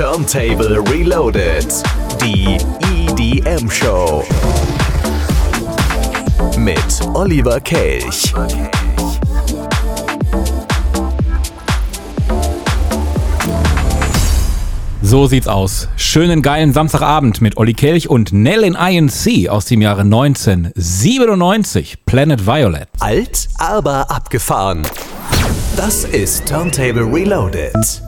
Turntable Reloaded. Die EDM Show. Mit Oliver Kelch. So sieht's aus. Schönen geilen Samstagabend mit Olli Kelch und Nell in INC aus dem Jahre 1997. Planet Violet. Alt, aber abgefahren. Das ist Turntable Reloaded.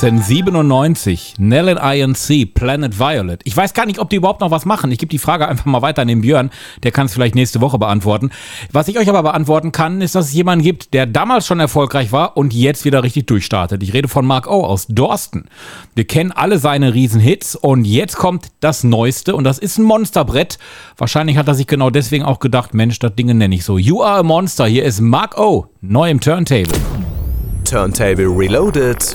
Jackson 97, Nell and INC, Planet Violet. Ich weiß gar nicht, ob die überhaupt noch was machen. Ich gebe die Frage einfach mal weiter an den Björn. Der kann es vielleicht nächste Woche beantworten. Was ich euch aber beantworten kann, ist, dass es jemanden gibt, der damals schon erfolgreich war und jetzt wieder richtig durchstartet. Ich rede von Mark O aus Dorsten. Wir kennen alle seine Riesenhits und jetzt kommt das Neueste und das ist ein Monsterbrett. Wahrscheinlich hat er sich genau deswegen auch gedacht, Mensch, das Ding nenne ich so. You are a Monster. Hier ist Mark O, neu im Turntable. Turntable Reloaded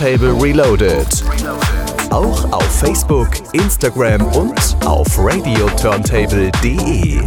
Turntable Reloaded. Auch auf Facebook, Instagram und auf radioturnTable.de.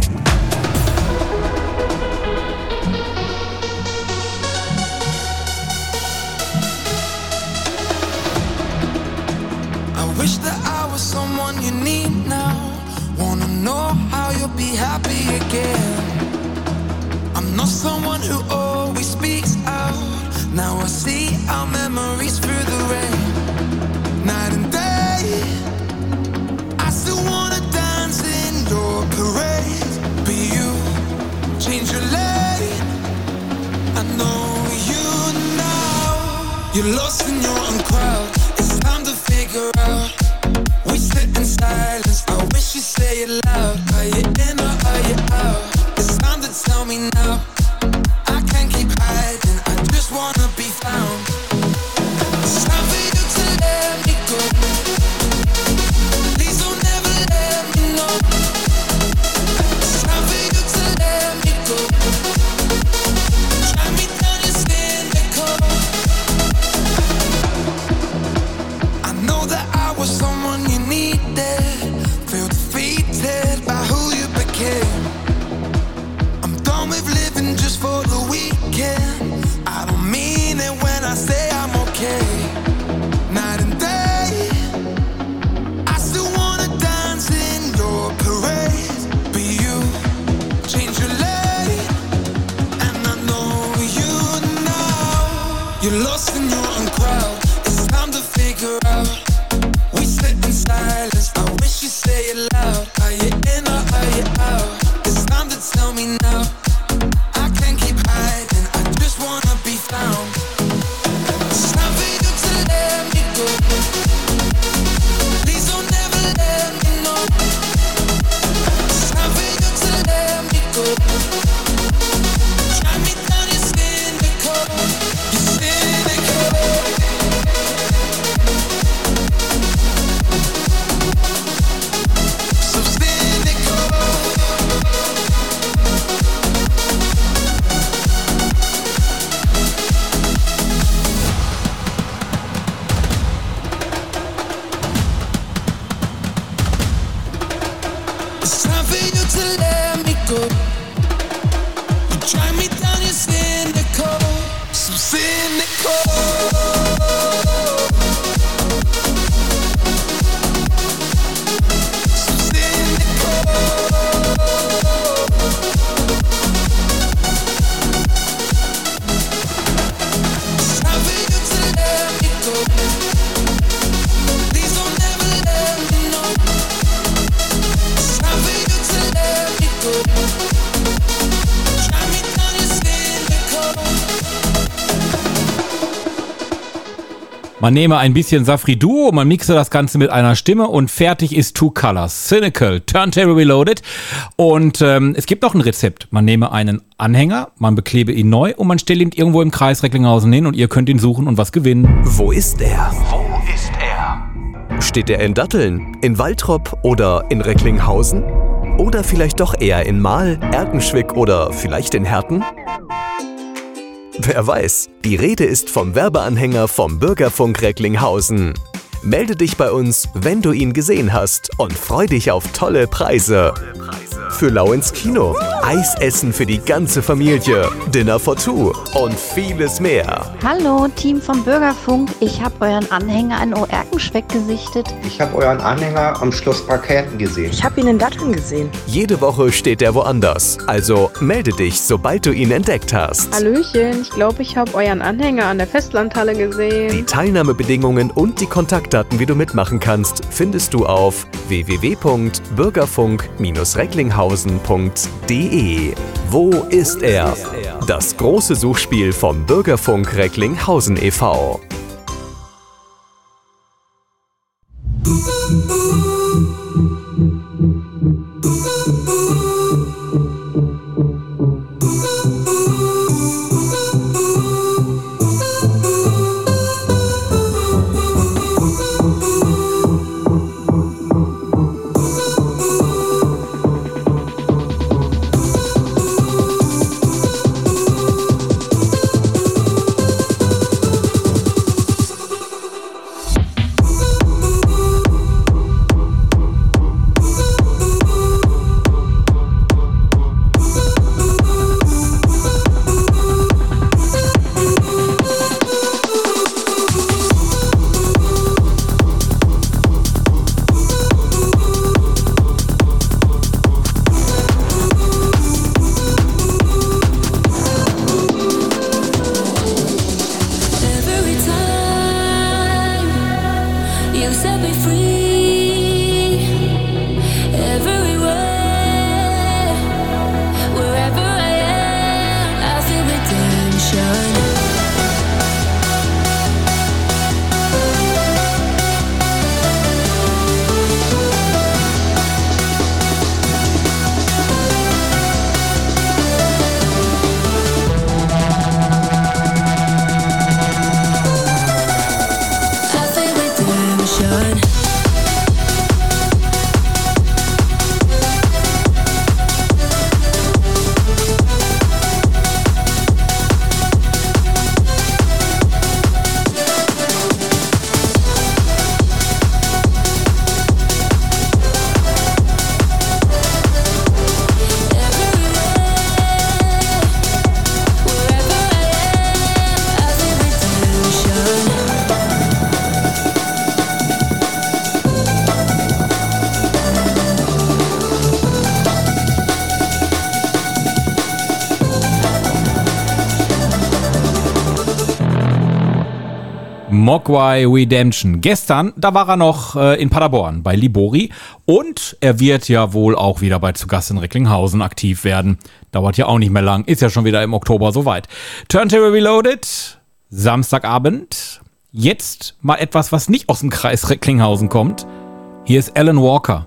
Man nehme ein bisschen Safri Duo, man mixe das Ganze mit einer Stimme und fertig ist Two Colors. Cynical, Turntable Reloaded. Und ähm, es gibt noch ein Rezept. Man nehme einen Anhänger, man beklebe ihn neu und man stellt ihn irgendwo im Kreis Recklinghausen hin und ihr könnt ihn suchen und was gewinnen. Wo ist er? Wo ist er? Steht er in Datteln, in Waltrop oder in Recklinghausen? Oder vielleicht doch eher in Mahl, Erkenschwick oder vielleicht in Herten? Wer weiß, die Rede ist vom Werbeanhänger vom Bürgerfunk Recklinghausen. Melde dich bei uns, wenn du ihn gesehen hast und freu dich auf tolle Preise. Für Lau ins Kino, Eisessen für die ganze Familie, Dinner for Two und vieles mehr. Hallo, Team vom Bürgerfunk. Ich habe euren Anhänger in Oerkenschweck gesichtet. Ich habe euren Anhänger am Schloss Parkenten gesehen. Ich habe ihn in Datteln gesehen. Jede Woche steht er woanders. Also melde dich, sobald du ihn entdeckt hast. Hallöchen, ich glaube, ich habe euren Anhänger an der Festlandhalle Die gesehen. Teilnahmebedingungen und die Kontaktdaten, wie du mitmachen kannst, findest du auf www.bürgerfunk-recklinghausen.de. Wo ist er? Das große Suchspiel vom Bürgerfunk Recklinghausen e.V. Mogwai Redemption. Gestern, da war er noch äh, in Paderborn bei Libori und er wird ja wohl auch wieder bei Zugast in Recklinghausen aktiv werden. Dauert ja auch nicht mehr lang, ist ja schon wieder im Oktober soweit. Turntable Reloaded, Samstagabend. Jetzt mal etwas, was nicht aus dem Kreis Recklinghausen kommt. Hier ist Alan Walker.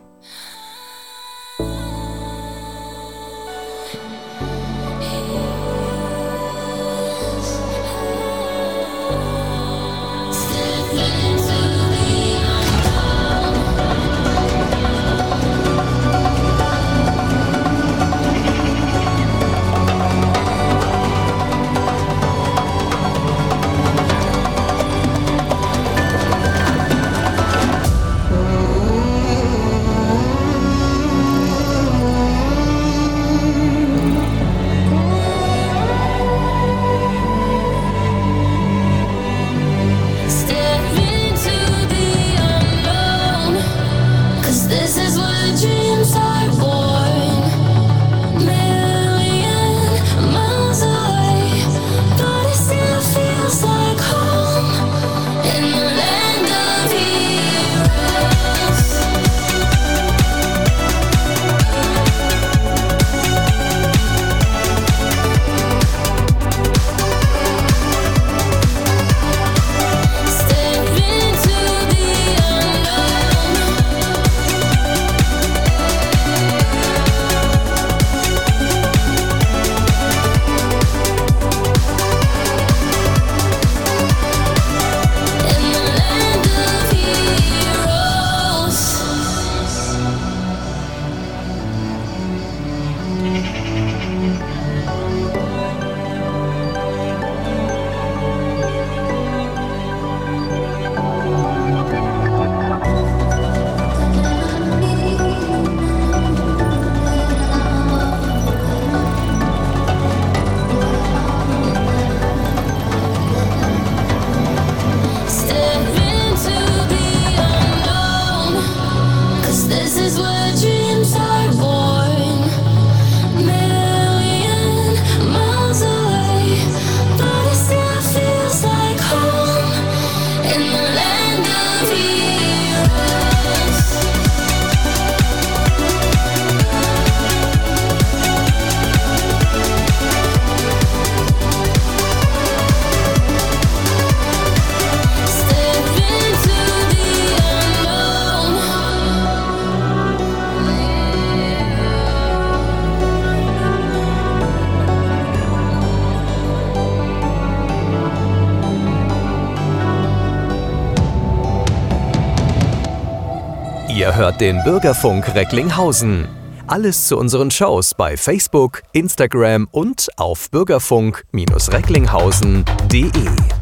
Hört den Bürgerfunk Recklinghausen. Alles zu unseren Shows bei Facebook, Instagram und auf bürgerfunk-recklinghausen.de.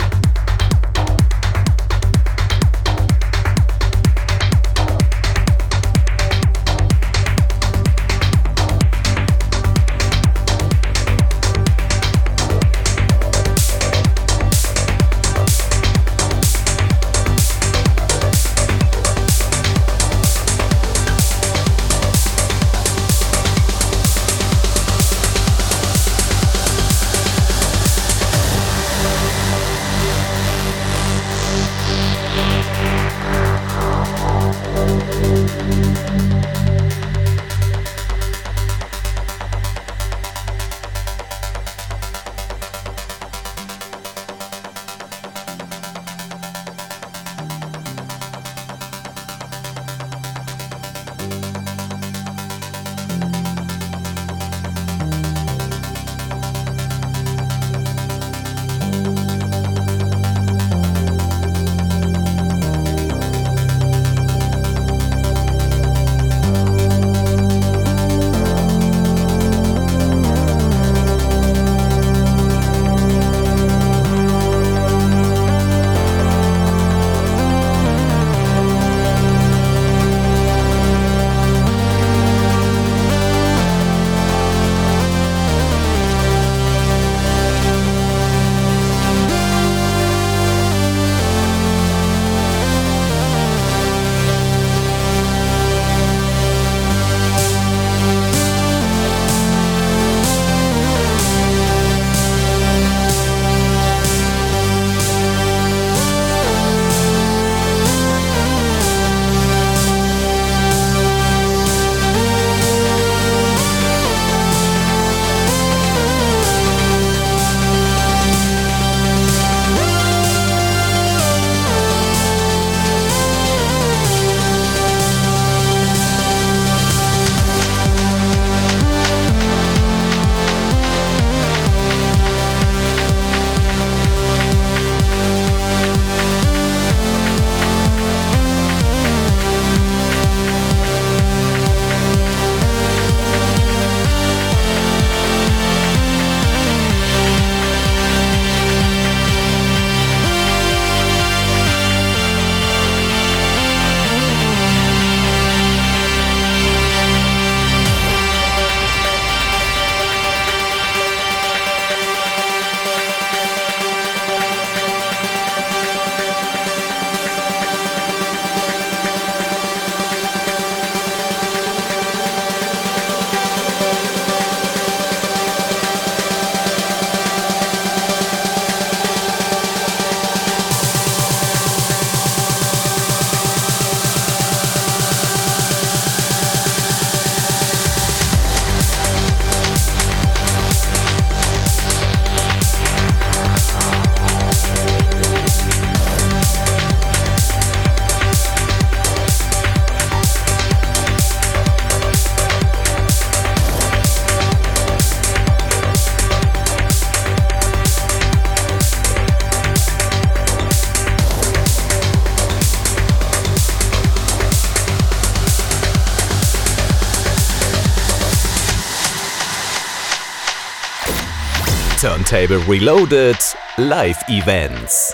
Turntable Reloaded Live Events.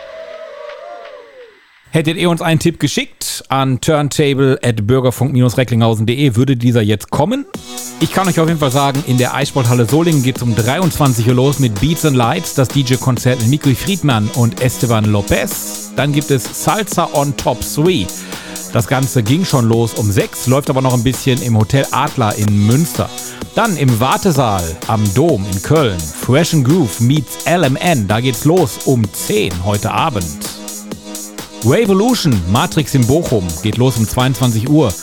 Hättet ihr uns einen Tipp geschickt an turntable at bürgerfunk-recklinghausen.de, würde dieser jetzt kommen. Ich kann euch auf jeden Fall sagen, in der Eissporthalle Solingen geht es um 23 Uhr los mit Beats and Lights, das DJ-Konzert mit Mikri Friedmann und Esteban Lopez. Dann gibt es Salsa on Top 3. Das Ganze ging schon los um 6, läuft aber noch ein bisschen im Hotel Adler in Münster. Dann im Wartesaal am Dom in Köln. Fresh and Groove meets LMN. Da geht's los um 10 heute Abend. Revolution, Matrix in Bochum, geht los um 22 Uhr.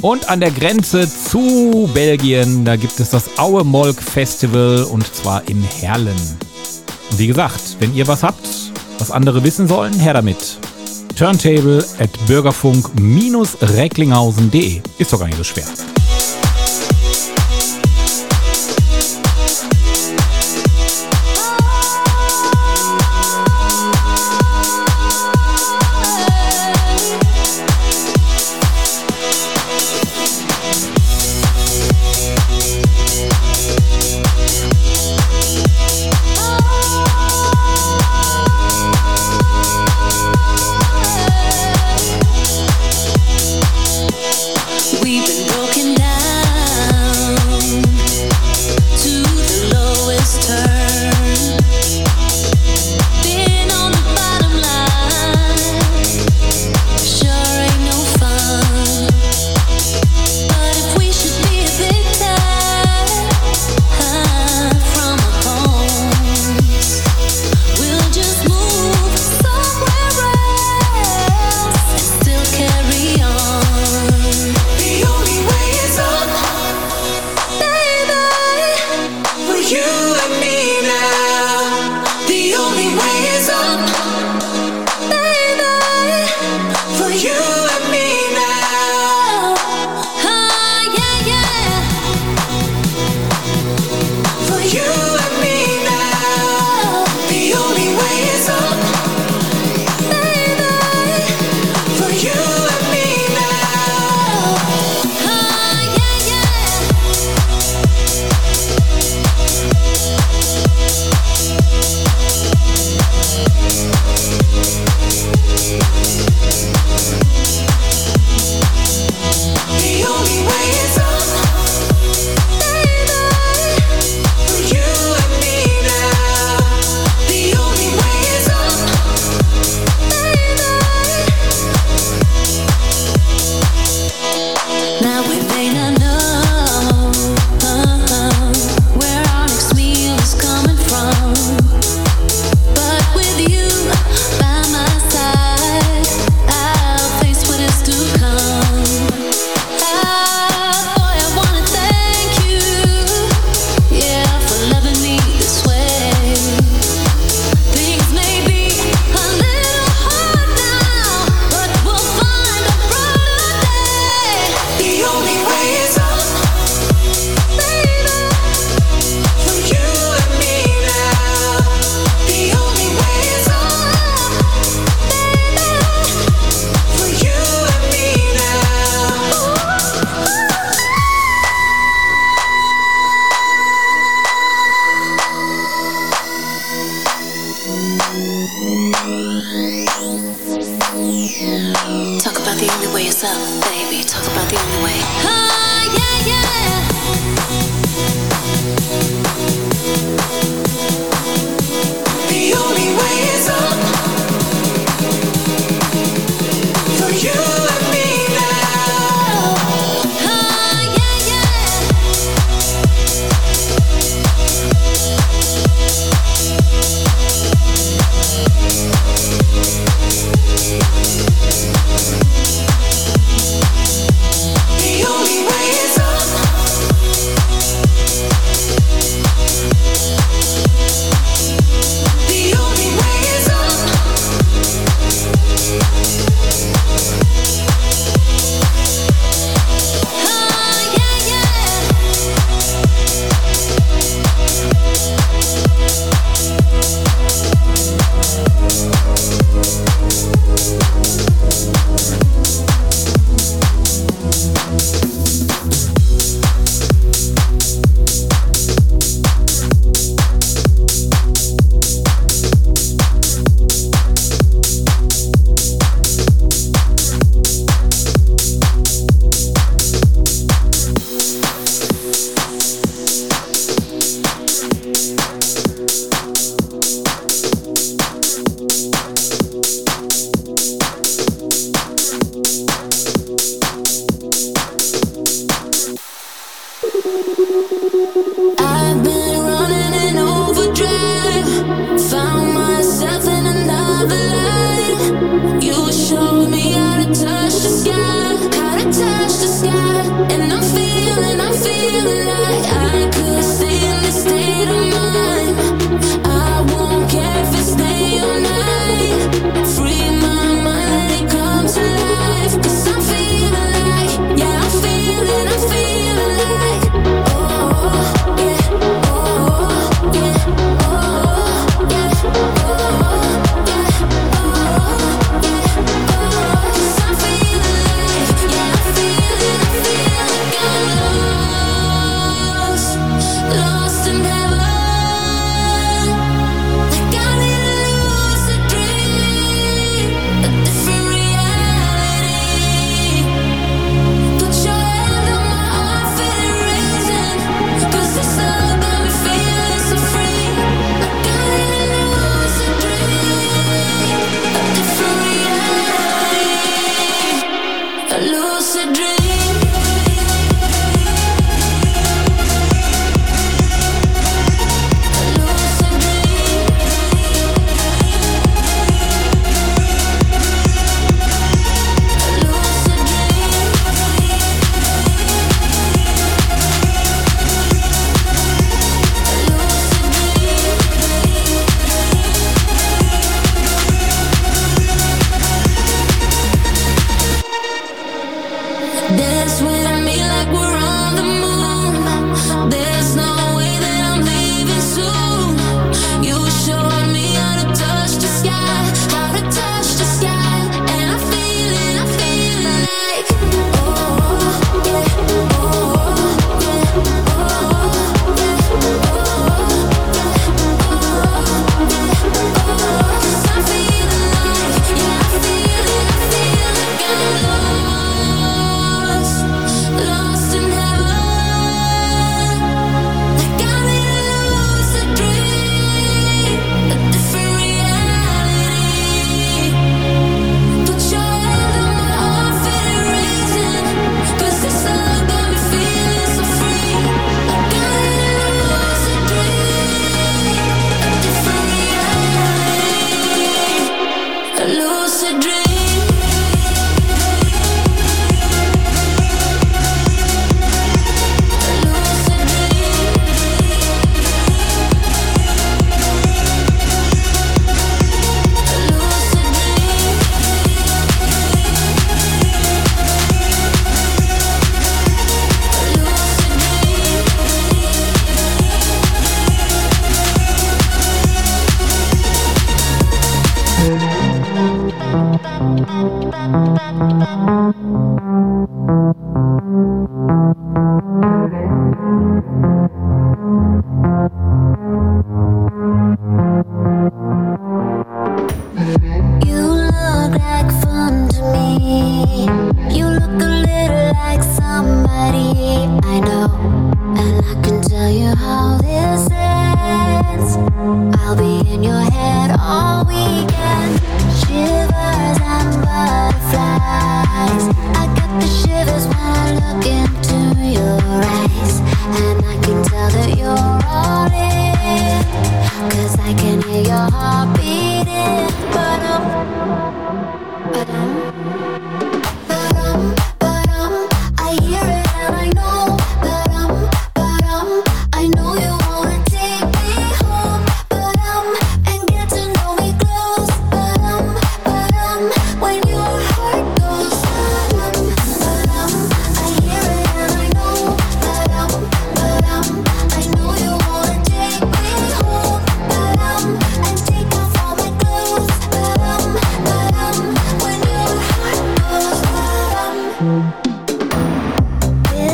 Und an der Grenze zu Belgien, da gibt es das Aue Molk Festival und zwar in Herlen. Und wie gesagt, wenn ihr was habt, was andere wissen sollen, her damit. Turntable at bürgerfunk-recklinghausen.de. Ist doch gar nicht so schwer.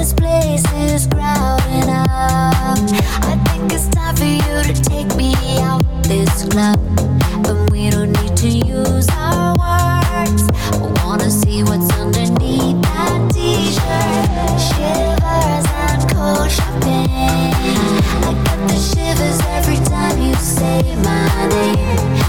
This place is crowded up. I think it's time for you to take me out this club. But we don't need to use our words. I wanna see what's underneath that t-shirt. Shivers and cold. I get the shivers every time you say my name.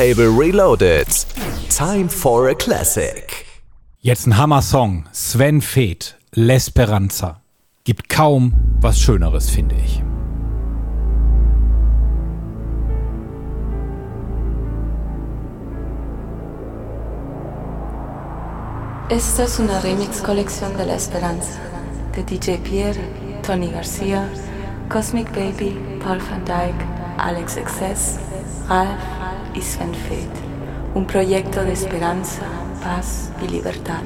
Turntable Reloaded. Time for a Classic. Jetzt ein Hammer-Song. Sven Feth, L'Esperanza. Gibt kaum was Schöneres, finde ich. Esta es una remix colección de La Esperanza de DJ Pierre, Tony García, Cosmic Baby, Paul van Dyke, Alex Excess, Ralph Feth. Un proyecto de esperanza, paz y libertad.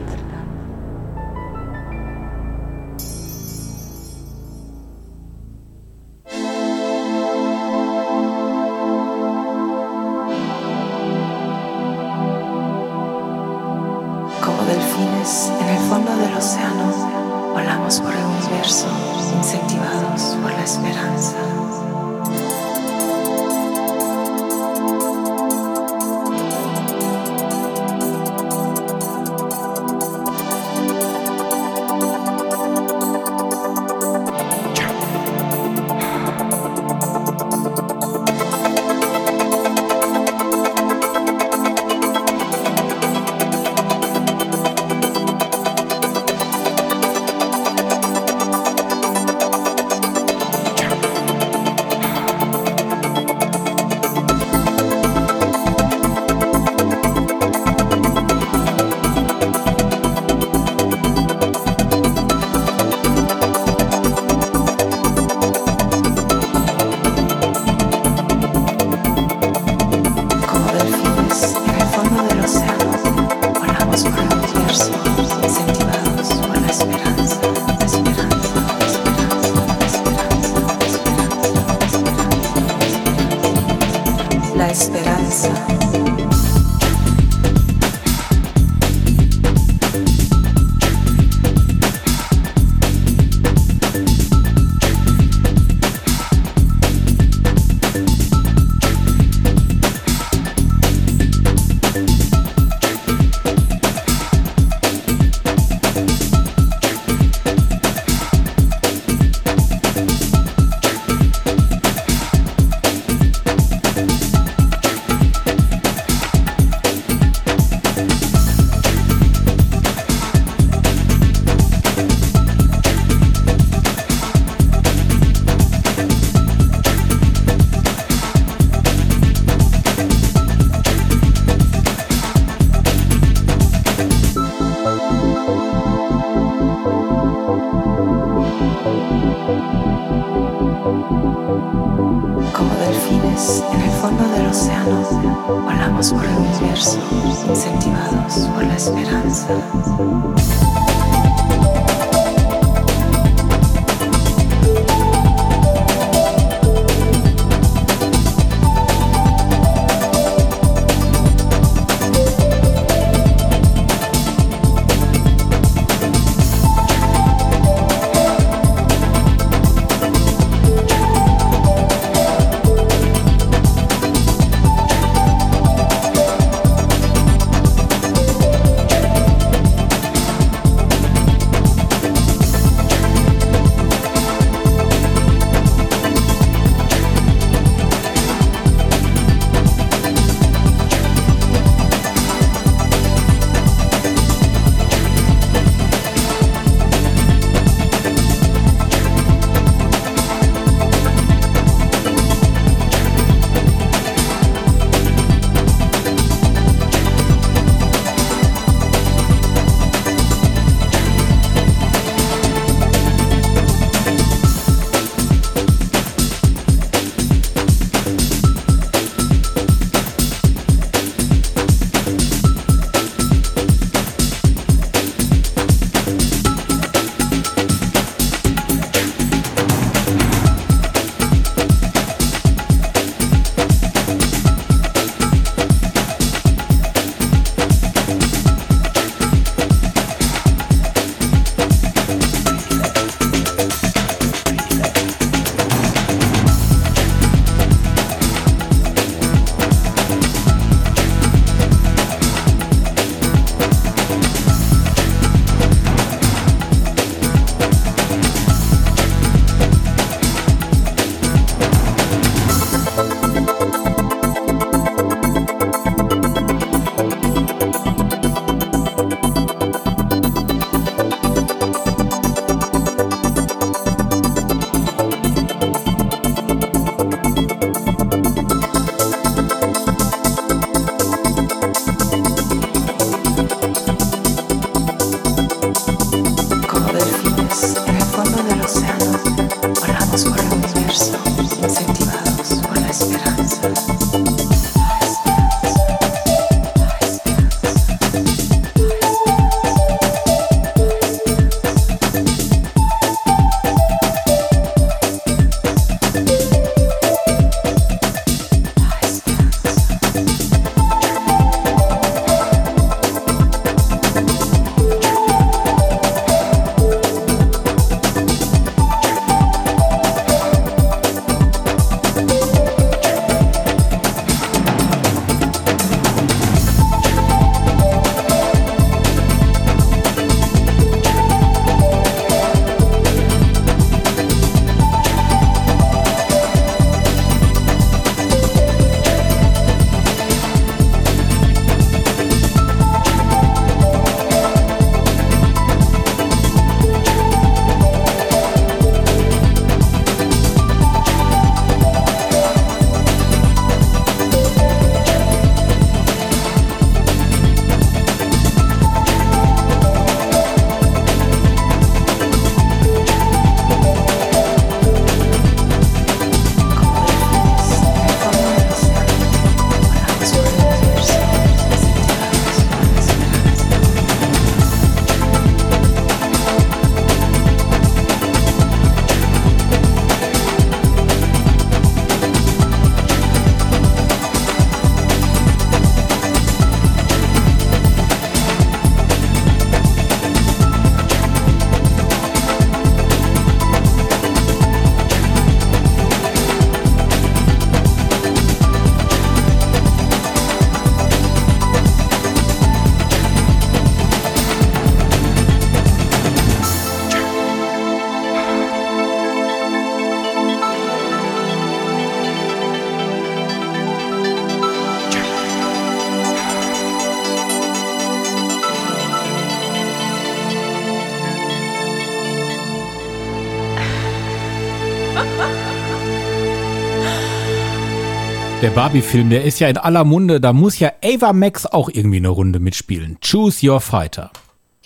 Der Barbie-Film, der ist ja in aller Munde. Da muss ja Ava Max auch irgendwie eine Runde mitspielen. Choose your fighter.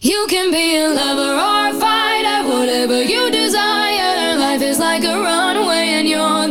You can be a lover or a fighter, whatever you desire. Life is like a runway and you're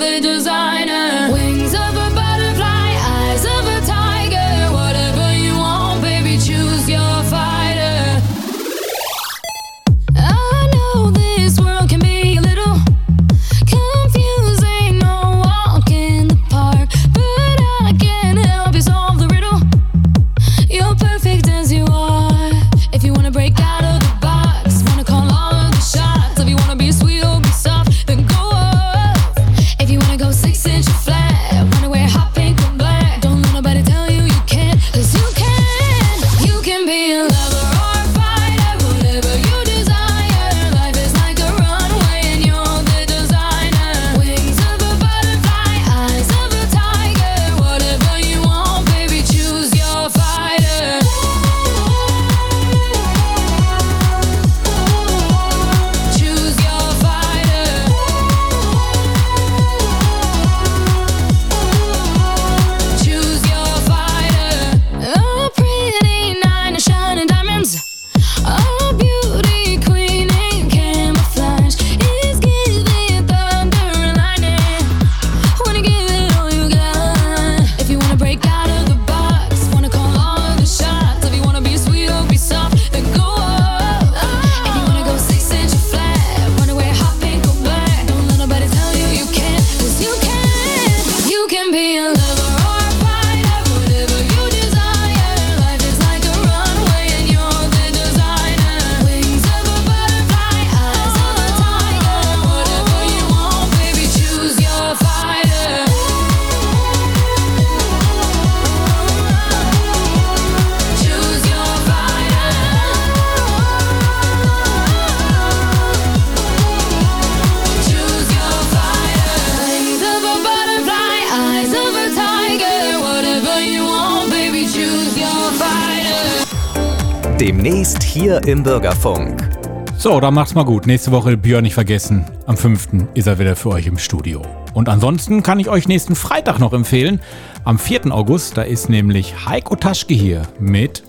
im Bürgerfunk. So, dann macht's mal gut. Nächste Woche Björn nicht vergessen. Am 5. ist er wieder für euch im Studio. Und ansonsten kann ich euch nächsten Freitag noch empfehlen. Am 4. August, da ist nämlich Heiko Taschke hier mit,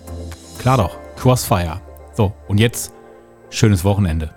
klar doch, Crossfire. So, und jetzt schönes Wochenende.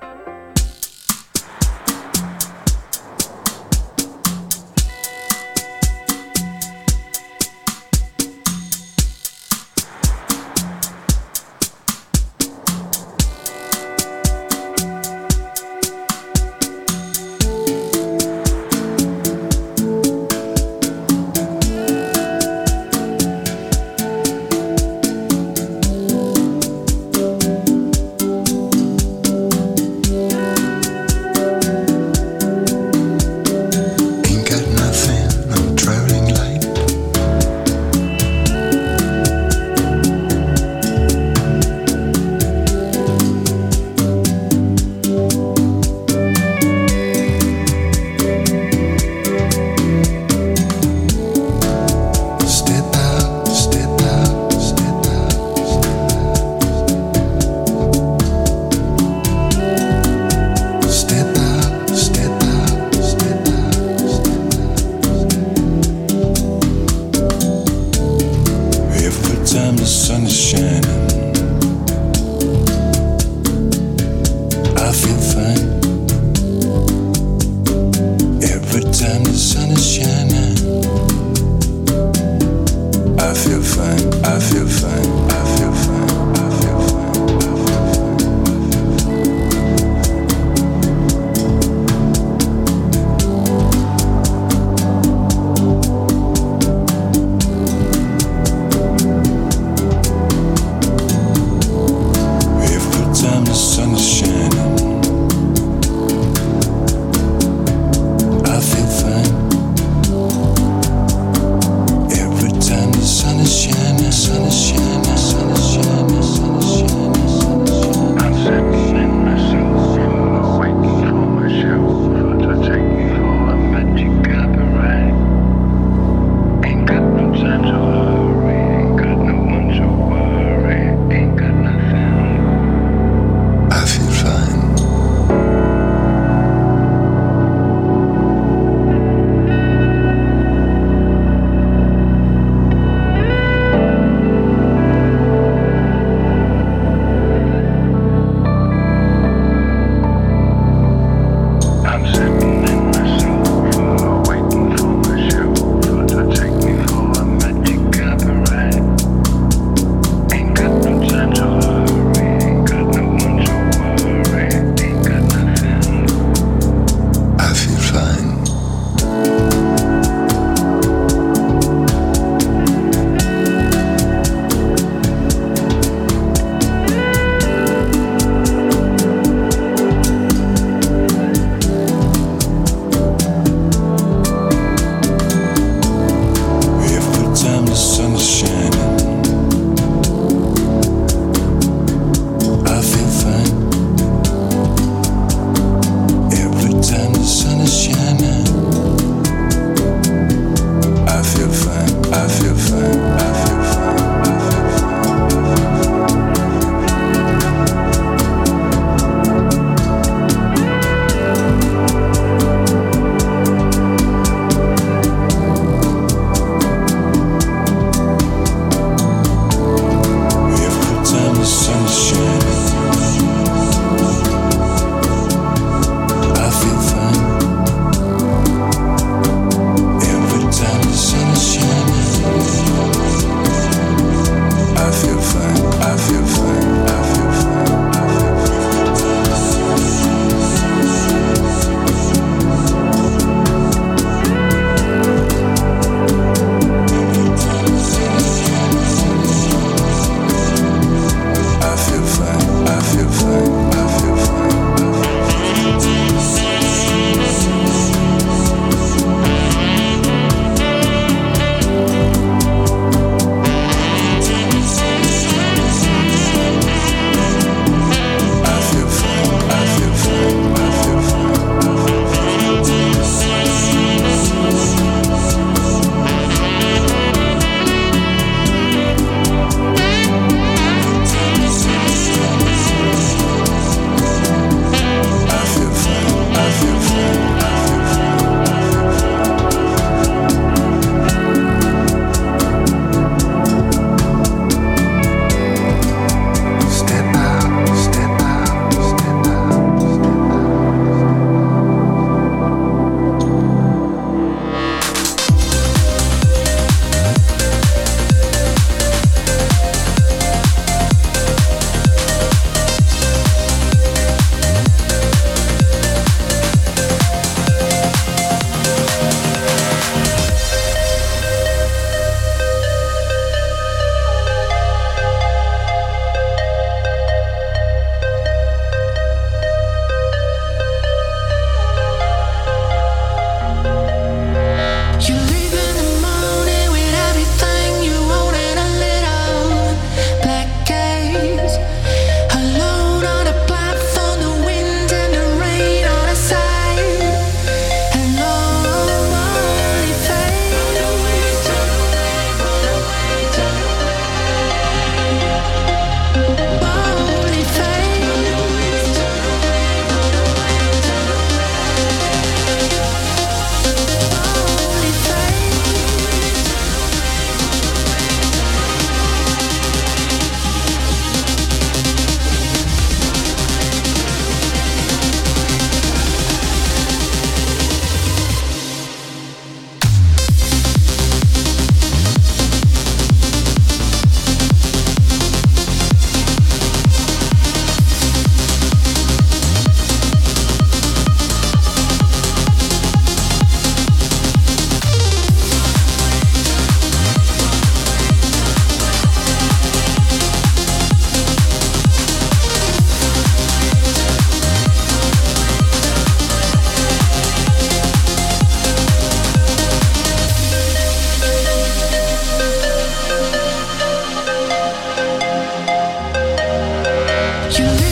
You